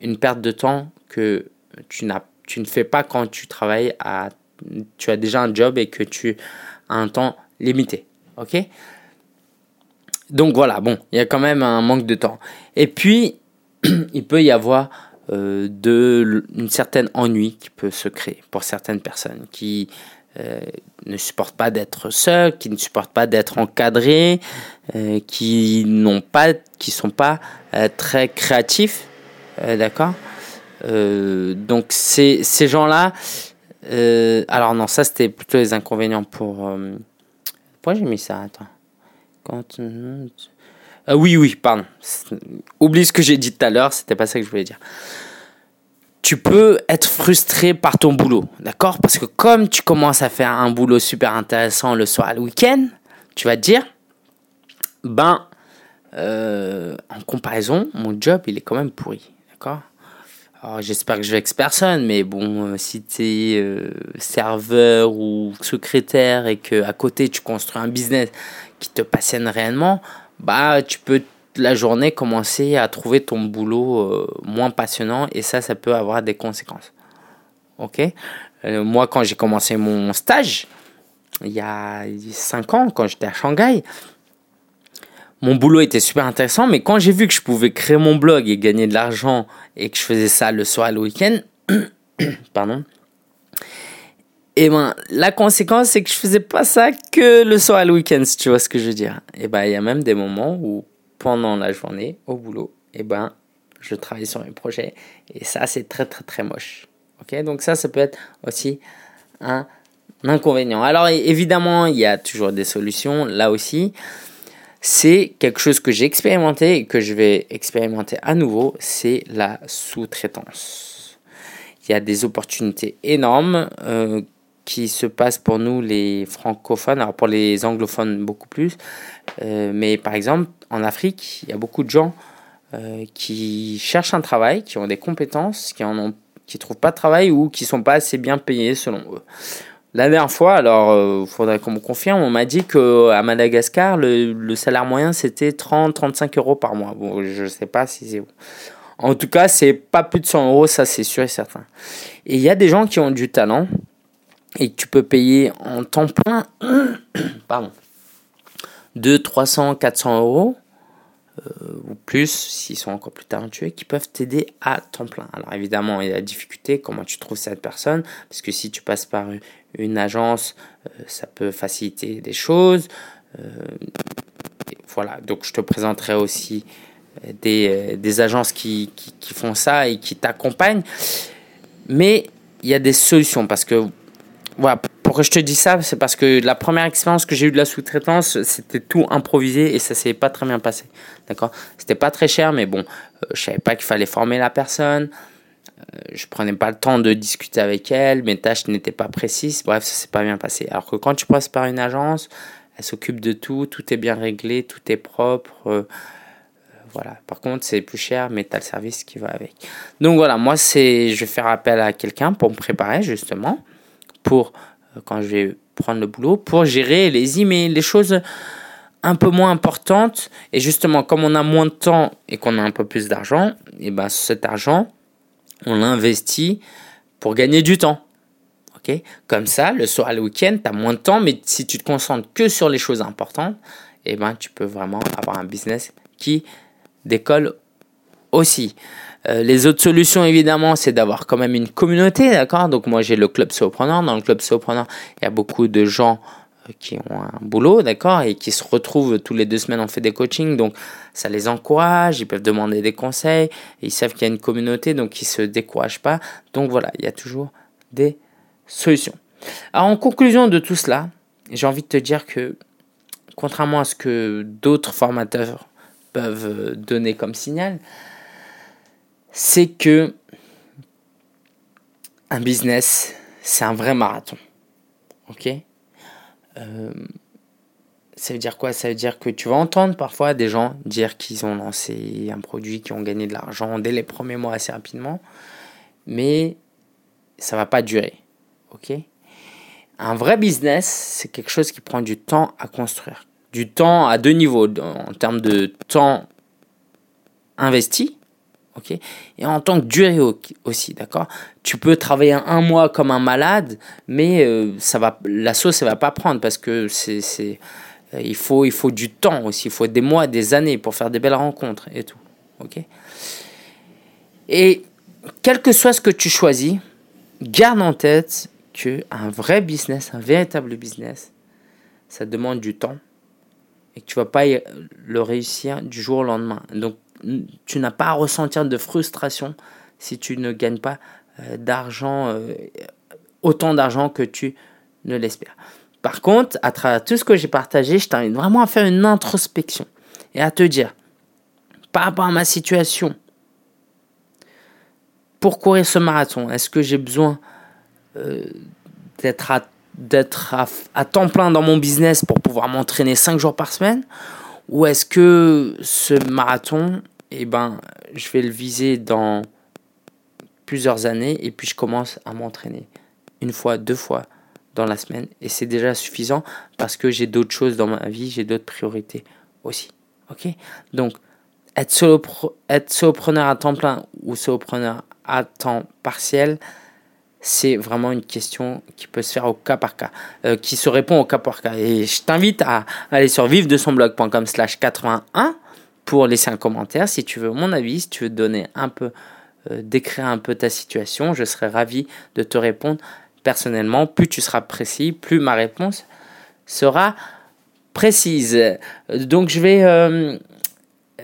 une perte de temps que tu n'as tu ne fais pas quand tu travailles à tu as déjà un job et que tu as un temps limité. Ok? Donc voilà, bon, il y a quand même un manque de temps. Et puis, il peut y avoir euh, de, une certaine ennui qui peut se créer pour certaines personnes qui euh, ne supportent pas d'être seuls, qui ne supportent pas d'être encadrés, euh, qui n'ont pas, qui sont pas très créatifs, d'accord? donc ces, ces gens-là, euh, alors non, ça c'était plutôt les inconvénients pour... Euh, pourquoi j'ai mis ça? Attends. Quand... Euh, oui, oui, pardon. Oublie ce que j'ai dit tout à l'heure, c'était pas ça que je voulais dire. Tu peux être frustré par ton boulot, d'accord? Parce que comme tu commences à faire un boulot super intéressant le soir, le week-end, tu vas te dire, ben, en comparaison, mon job, il est quand même pourri, d'accord? J'espère que je vexe personne, mais bon, euh, si tu es euh, serveur ou secrétaire et que à côté tu construis un business qui te passionne réellement, bah tu peux la journée commencer à trouver ton boulot euh, moins passionnant et ça, ça peut avoir des conséquences. Ok? Moi, quand j'ai commencé mon stage, il y a 5 ans, quand j'étais à Shanghai, mon boulot était super intéressant, mais quand j'ai vu que je pouvais créer mon blog et gagner de l'argent et que je faisais ça le soir et le week-end, pardon, et eh ben la conséquence c'est que je faisais pas ça que le soir et le week-end, si tu vois ce que je veux dire. Et eh ben il y a même des moments où pendant la journée au boulot, et eh ben je travaille sur mes projets et ça c'est très très très moche. Ok, donc ça ça peut être aussi un inconvénient. Alors évidemment il y a toujours des solutions là aussi c'est quelque chose que j'ai expérimenté et que je vais expérimenter à nouveau, c'est la sous-traitance. Il y a des opportunités énormes euh, qui se passent pour nous les francophones, alors pour les anglophones beaucoup plus, euh, mais par exemple en Afrique, il y a beaucoup de gens euh, qui cherchent un travail, qui ont des compétences, qui en ont qui trouvent pas de travail ou qui sont pas assez bien payés selon eux. La dernière fois, alors il euh, faudrait qu'on me confirme, on m'a dit qu'à Madagascar, le, salaire moyen c'était 30-35 euros par mois. Bon, je sais pas si c'est. En tout cas, c'est pas plus de 100 euros, ça c'est sûr et certain. Et il y a des gens qui ont du talent et que tu peux payer en temps plein, pardon, 2, 300, 400 euros euh, ou plus, s'ils sont encore plus talentueux, qui peuvent t'aider à temps plein. Alors évidemment, il y a la difficulté, comment tu trouves cette personne, parce que si tu passes par une agence, euh, ça peut faciliter des choses. Euh, voilà, donc je te présenterai aussi des, des agences qui, qui, qui, font ça et qui t'accompagnent. Mais il y a des solutions, parce que voilà, pourquoi je te dis ça C'est parce que la première expérience que j'ai eue de la sous-traitance, c'était tout improvisé et ça s'est pas très bien passé. D'accord? C'était pas très cher, mais bon, euh, je savais pas qu'il fallait former la personne. Euh, je prenais pas le temps de discuter avec elle, mes tâches n'étaient pas précises. Bref, ça s'est pas bien passé. Alors que quand tu passes par une agence, elle s'occupe de tout, tout est bien réglé, tout est propre. Euh, voilà. Par contre, c'est plus cher, mais tu as le service qui va avec. Donc voilà, moi, je vais faire appel à quelqu'un pour me préparer justement, pour quand je vais prendre le boulot, pour gérer les emails, les choses un peu moins importantes. Et justement, comme on a moins de temps et qu'on a un peu plus d'argent, et ben cet argent, on l'investit pour gagner du temps. ok? Comme ça, le soir le week-end, tu as moins de temps, mais si tu te concentres que sur les choses importantes, et ben tu peux vraiment avoir un business qui décolle aussi. Euh, les autres solutions, évidemment, c'est d'avoir quand même une communauté, d'accord? Donc moi, j'ai le club Sopreneur. Dans le club Sopreneur, il y a beaucoup de gens euh, qui ont un boulot, d'accord, et qui se retrouvent tous les deux semaines, on fait des coachings, donc ça les encourage, ils peuvent demander des conseils, ils savent qu'il y a une communauté, donc ils se découragent pas. Donc voilà, il y a toujours des solutions. Alors en conclusion de tout cela, j'ai envie de te dire que, contrairement à ce que d'autres formateurs peuvent donner comme signal, c'est que un business, c'est un vrai marathon. Ok? Euh, Ça veut dire quoi? Ça veut dire que tu vas entendre parfois des gens dire qu'ils ont lancé un produit, qui ont gagné de l'argent dès les premiers mois assez rapidement, mais ça va pas durer. Ok? Un vrai business, c'est quelque chose qui prend du temps à construire. Du temps à deux niveaux, en termes de temps investi ok? Et en tant que durée aussi, d'accord? Tu peux travailler un mois comme un malade, mais euh, ça va, la sauce, ça va pas prendre parce que c'est, euh, il, faut, il faut du temps aussi, il faut des mois, des années pour faire des belles rencontres et tout, ok? Et quel que soit ce que tu choisis, garde en tête que un vrai business, un véritable business, ça demande du temps et que tu vas pas le réussir du jour au lendemain. Donc tu n'as pas à ressentir de frustration si tu ne gagnes pas euh, d'argent, euh, autant d'argent que tu ne l'espères. Par contre, à travers tout ce que j'ai partagé, je t'invite vraiment à faire une introspection et à te dire, par rapport à ma situation, pour courir ce marathon, est-ce que j'ai besoin euh, d'être à, d'être à, temps plein dans mon business pour pouvoir m'entraîner 5 jours par semaine? Ou est-ce que ce marathon, eh ben, je vais le viser dans plusieurs années et puis je commence à m'entraîner une fois, deux fois dans la semaine et c'est déjà suffisant parce que j'ai d'autres choses dans ma vie, j'ai d'autres priorités aussi. Ok? Donc, être, solo, être solopreneur à temps plein ou solopreneur à temps partiel, c'est vraiment une question qui peut se faire au cas par cas, euh, qui se répond au cas par cas. Et je t'invite à aller sur vive de son blog.com slash 81 pour laisser un commentaire si tu veux mon avis, si tu veux donner un peu, euh, décrire un peu ta situation, je serai ravi de te répondre personnellement. Plus tu seras précis, plus ma réponse sera précise. Donc je vais euh,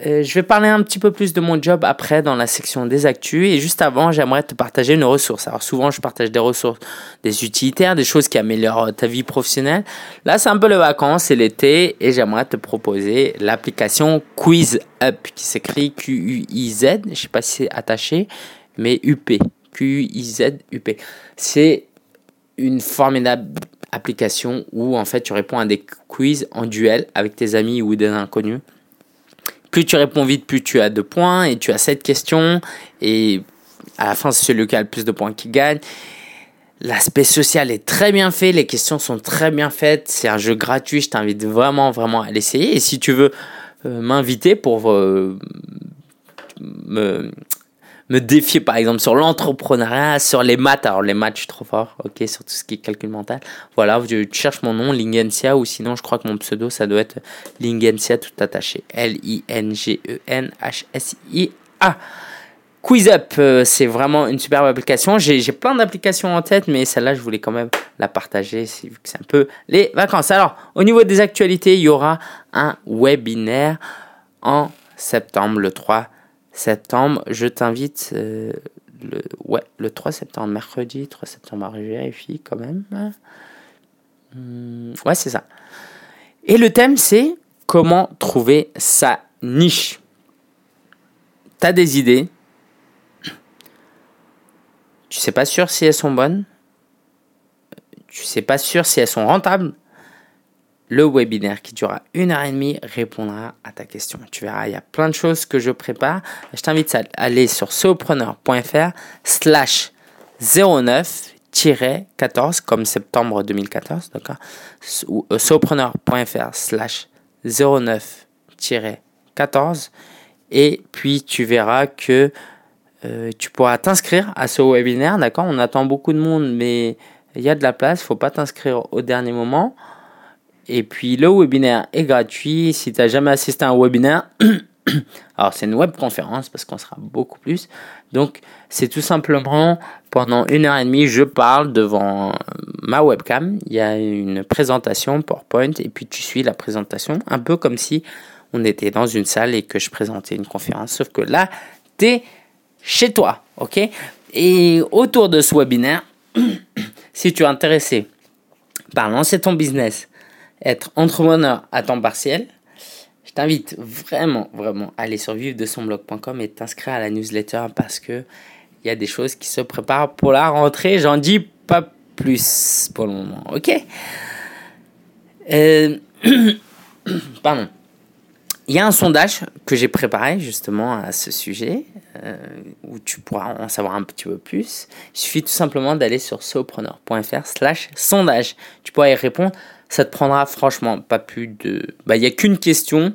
euh, je vais parler un petit peu plus de mon job après dans la section des actus. Et juste avant, j'aimerais te partager une ressource. Alors souvent, je partage des ressources, des utilitaires, des choses qui améliorent ta vie professionnelle. Là, c'est un peu les vacances, c'est l'été. Et j'aimerais te proposer l'application Quiz Up qui s'écrit Q-U-I-Z. Je sais pas si c'est attaché, mais UP. Q-U-I-Z, UP. C'est une formidable application où en fait tu réponds à des quiz en duel avec tes amis ou des inconnus plus tu réponds vite, plus tu as de points et tu as 7 questions. Et à la fin c'est celui qui a le plus de points qui gagne. L'aspect social est très bien fait, les questions sont très bien faites, c'est un jeu gratuit, je t'invite vraiment vraiment à l'essayer. Et si tu veux euh, m'inviter pour euh, me me défier par exemple sur l'entrepreneuriat, sur les maths. Alors les maths, je suis trop fort, ok, sur tout ce qui est calcul mental. Voilà, tu cherches mon nom, Lingensia, ou sinon je crois que mon pseudo, ça doit être Lingensia tout attaché. L-I-N-G-E-N-H-S-I-A. QuizUp, euh, c'est vraiment une superbe application. J'ai plein d'applications en tête, mais celle-là, je voulais quand même la partager, vu que c'est un peu les vacances. Alors, au niveau des actualités, il y aura un webinaire en septembre, le 3 septembre, je t'invite euh, le, ouais, le 3 septembre, mercredi, 3 septembre, je vérifie quand même. Hmm, ouais, c'est ça. Et le thème, c'est comment trouver sa niche. Tu as des idées. Tu sais pas sûr si elles sont bonnes. Tu sais pas sûr si elles sont rentables le webinaire qui durera une heure et demie répondra à ta question. Tu verras, il y a plein de choses que je prépare. Je t'invite à aller sur sopreneur.fr slash 09-14 comme septembre 2014, d'accord? Euh, Sopreneur.fr slash 09-14 et puis tu verras que euh, tu pourras t'inscrire à ce webinaire, d'accord? On attend beaucoup de monde, mais il y a de la place, il ne faut pas t'inscrire au dernier moment. Et puis le webinaire est gratuit. Si tu n'as jamais assisté à un webinaire, alors c'est une web conférence parce qu'on sera beaucoup plus. Donc c'est tout simplement pendant une heure et demie, je parle devant ma webcam. Il y a une présentation PowerPoint et puis tu suis la présentation un peu comme si on était dans une salle et que je présentais une conférence. Sauf que là, tu es chez toi. ok? Et autour de ce webinaire, si tu es intéressé par lancer ton business, être entrepreneur à temps partiel, je t'invite vraiment, vraiment à aller sur vivre-de-son-blog.com et t'inscrire à la newsletter parce que il y a des choses qui se préparent pour la rentrée. J'en dis pas plus pour le moment, ok? Euh, Pardon. Il y a un sondage que j'ai préparé justement à ce sujet, euh, où tu pourras en savoir un petit peu plus. Il suffit tout simplement d'aller sur sopreneur.fr slash sondage. Tu pourras y répondre. Ça te prendra franchement pas plus de... Bah, il n'y a qu'une question,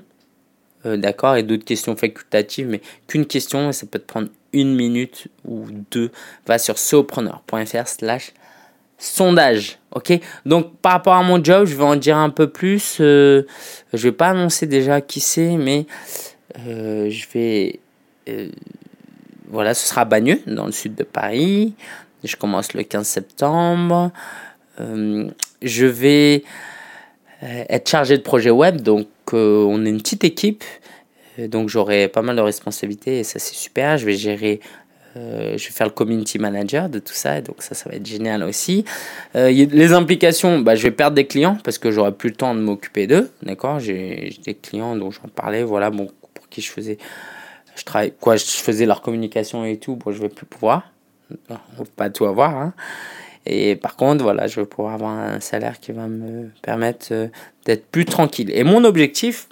euh, d'accord, et d'autres questions facultatives, mais qu'une question, et ça peut te prendre une minute ou deux. Va sur sopreneur.fr slash sondage. Ok, donc par rapport à mon job, je vais en dire un peu plus. Euh, je vais pas annoncer déjà qui c'est, mais euh, je vais. Euh, voilà, ce sera à Bagneux, dans le sud de Paris. Je commence le 15 septembre. Je vais être chargé de projet web, donc on est une petite équipe. Donc j'aurai pas mal de responsabilités et ça c'est super. Je vais gérer euh, je vais faire le community manager de tout ça, et donc ça, ça va être génial aussi. Euh, les implications, bah, je vais perdre des clients parce que j'aurai plus le temps de m'occuper d'eux, d'accord? J'ai des clients dont j'en parlais, voilà, bon, pour qui je faisais, je travaille, quoi, je faisais leur communication et tout, bon, je vais plus pouvoir, on peut pas tout avoir, hein. Et par contre, voilà, je vais pouvoir avoir un salaire qui va me permettre euh, d'être plus tranquille. Et mon objectif,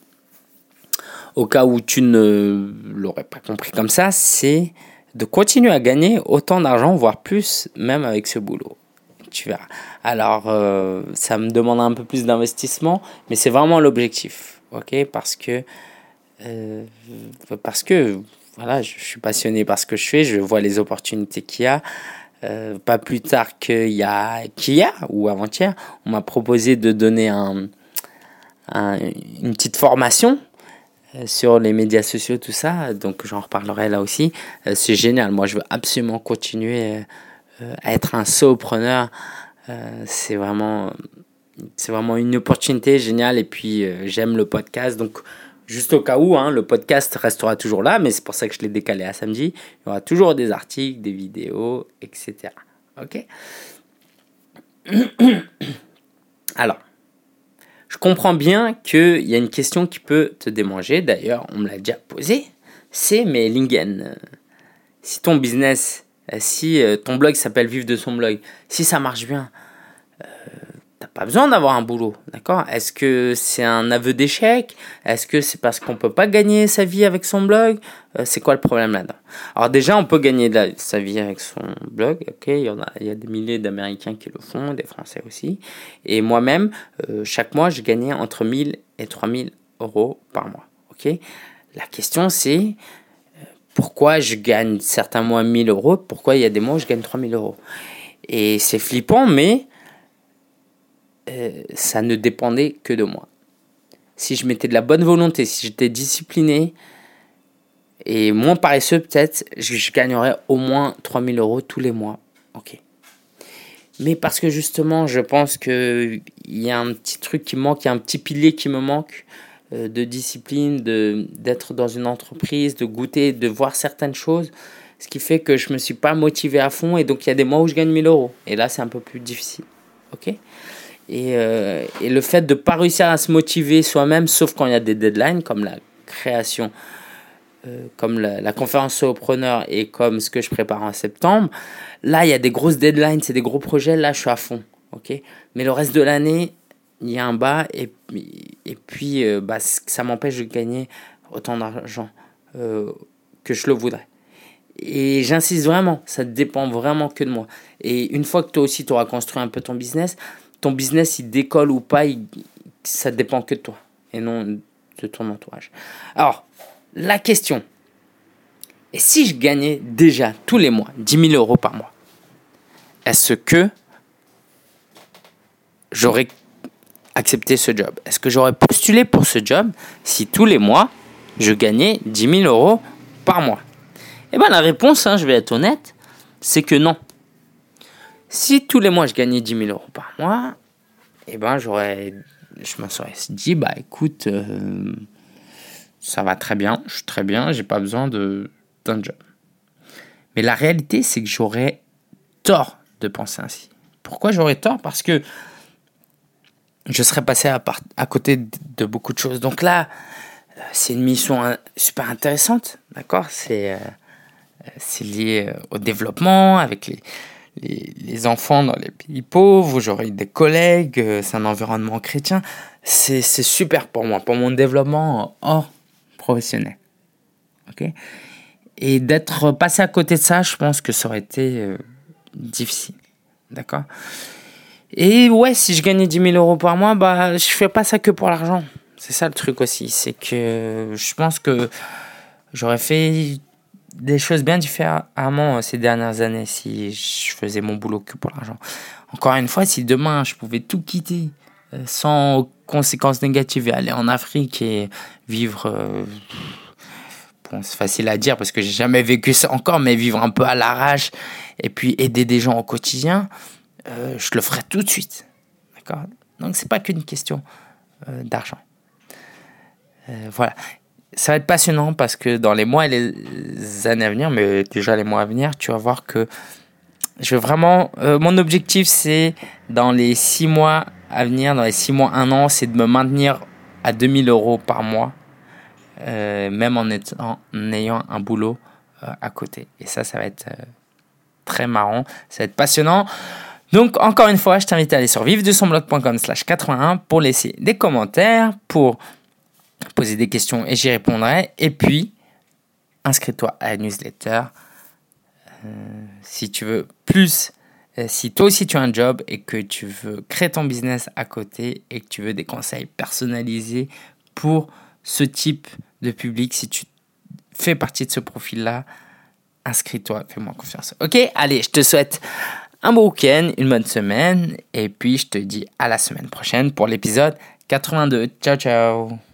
au cas où tu ne l'aurais pas compris comme ça, c'est de continuer à gagner autant d'argent, voire plus, même avec ce boulot. Tu verras. Alors, euh, ça me demande un peu plus d'investissement, mais c'est vraiment l'objectif, ok? Parce que, euh, parce que, voilà, je, suis passionné par ce que je fais, je vois les opportunités qu'il y a. Euh, pas plus tard qu'il y a, qu'hier ou avant-hier, on m'a proposé de donner un, une petite formation euh, sur les médias sociaux, tout ça. Donc j'en reparlerai là aussi. Euh, c'est génial. Moi, je veux absolument continuer à être un solopreneur. c'est vraiment, c'est vraiment une opportunité géniale. Et puis j'aime le podcast. Donc juste au cas où, hein, le podcast restera toujours là, mais c'est pour ça que je l'ai décalé à samedi. Il y aura toujours des articles, des vidéos, etc. Ok. Alors. Je comprends bien qu'il y a une question qui peut te démanger, d'ailleurs on me l'a déjà posée, c'est mais Lingen, si ton business, si euh, ton blog s'appelle Vivre de son blog, si ça marche bien, pas besoin d'avoir un boulot, d'accord? Est-ce que c'est un aveu d'échec? Est-ce que c'est parce qu'on peut pas gagner sa vie avec son blog? Euh, C'est quoi le problème là-dedans? Alors déjà, on peut gagner sa vie avec son blog, ok? Il y, en a, il y a des milliers d'Américains qui le font, des Français aussi. Et moi-même, euh, chaque mois, je gagnais entre 1000 et 3000 euros par mois, ok? La question c'est euh, pourquoi je gagne certains mois 1000 euros, pourquoi il y a des mois où je gagne 3000 euros? Et c'est flippant, mais euh, ça ne dépendait que de moi. Si je mettais de la bonne volonté, si j'étais discipliné et moins paresseux peut-être, je, gagnerais au moins 3000 euros tous les mois. Ok. Mais parce que justement, je pense qu'il y a un petit truc qui manque, il y a un petit pilier qui me manque euh, de discipline, de, d'être dans une entreprise, de goûter, de voir certaines choses. Ce qui fait que je ne me suis pas motivé à fond et donc il y a des mois où je gagne 1000 euros. Et là, c'est un peu plus difficile. Ok? Et, euh, et, le fait de ne pas réussir à se motiver soi-même, sauf quand il y a des deadlines, comme la création, euh, comme la, la conférence solopreneur et comme ce que je prépare en septembre, là, il y a des grosses deadlines, c'est des gros projets, là, je suis à fond. ok? Mais le reste de l'année, il y a un bas, et, et puis euh, bah, ça m'empêche de gagner autant d'argent que je le voudrais. Et j'insiste vraiment, ça dépend vraiment que de moi. Et une fois que toi aussi tu auras construit un peu ton business, ton business il décolle ou pas, ça dépend que de toi et non de ton entourage. Alors, la question, et si je gagnais déjà tous les mois 10 000 euros par mois, est-ce que j'aurais accepté ce job? Est-ce que j'aurais postulé pour ce job si tous les mois je gagnais 10 000 euros par mois? Eh bien, la réponse, hein, je vais être honnête, c'est que non. Si tous les mois je gagnais 10 000 euros par mois, eh ben j'aurais, je me serais dit, bah écoute, euh, ça va très bien, je suis très bien, j'ai pas besoin de, d'un job. Mais la réalité, c'est que j'aurais tort de penser ainsi. Pourquoi j'aurais tort? Parce que je serais passé à, à côté de beaucoup de choses. Donc là, c'est une mission super intéressante, d'accord? C'est c'est lié au développement avec les, les, les, enfants dans les pays pauvres, j'aurai des collègues, c'est un environnement chrétien. C'est super pour moi, pour mon développement hors professionnel. ok? Et d'être passé à côté de ça, je pense que ça aurait été difficile. D'accord? Et ouais, si je gagnais 10 000 euros par mois, bah, je fais pas ça que pour l'argent. C'est ça le truc aussi. C'est que je pense que j'aurais fait des choses bien différemment euh, ces dernières années si je faisais mon boulot que pour l'argent. Encore une fois, si demain je pouvais tout quitter euh, sans conséquences négatives et aller en Afrique et vivre. Euh, bon, c'est facile à dire parce que j'ai jamais vécu ça encore, mais vivre un peu à l'arrache et puis aider des gens au quotidien, je le ferai tout de suite. D'accord? Donc c'est pas qu'une question d'argent. Voilà. Ça va être passionnant parce que dans les mois et les années à venir, mais déjà les mois à venir, tu vas voir que je vais vraiment. mon objectif, c'est dans les six mois à venir, dans les six mois, un an, c'est de me maintenir à 2000 euros par mois, même en, étant, en ayant un boulot à côté. Et ça, ça va être très marrant, ça va être passionnant. Donc encore une fois, je t'invite à aller sur vivre-de-son-blog.com slash 81 pour laisser des commentaires, pour poser des questions et j'y répondrai. Et puis, inscris-toi à la newsletter. Euh, si tu veux plus, euh, si toi aussi tu as un job et que tu veux créer ton business à côté et que tu veux des conseils personnalisés pour ce type de public, si tu fais partie de ce profil-là, inscris-toi, fais-moi confiance. Ok, allez, je te souhaite un bon week-end, une bonne semaine, et puis je te dis à la semaine prochaine pour l'épisode 82. Ciao, ciao